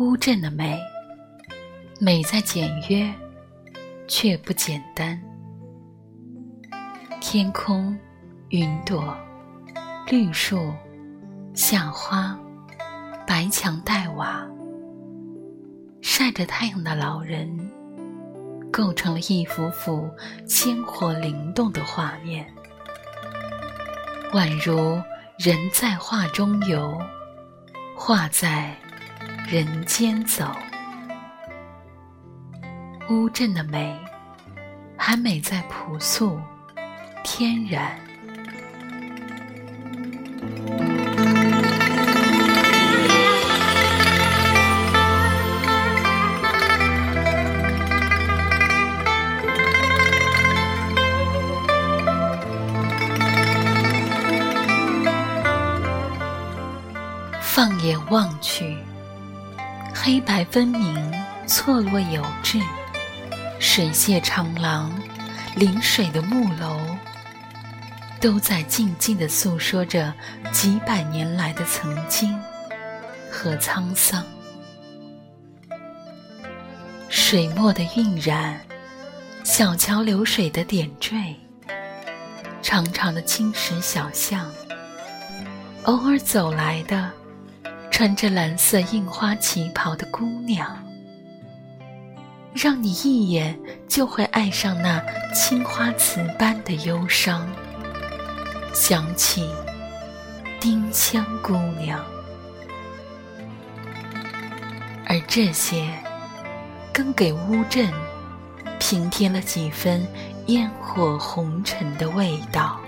乌镇的美，美在简约，却不简单。天空、云朵、绿树、夏花、白墙黛瓦，晒着太阳的老人，构成了一幅幅鲜活灵动的画面，宛如人在画中游，画在。人间走，乌镇的美，还美在朴素、天然。放眼望去。黑白分明，错落有致，水榭长廊，临水的木楼，都在静静地诉说着几百年来的曾经和沧桑。水墨的晕染，小桥流水的点缀，长长的青石小巷，偶尔走来的。穿着蓝色印花旗袍的姑娘，让你一眼就会爱上那青花瓷般的忧伤。想起丁香姑娘，而这些更给乌镇平添了几分烟火红尘的味道。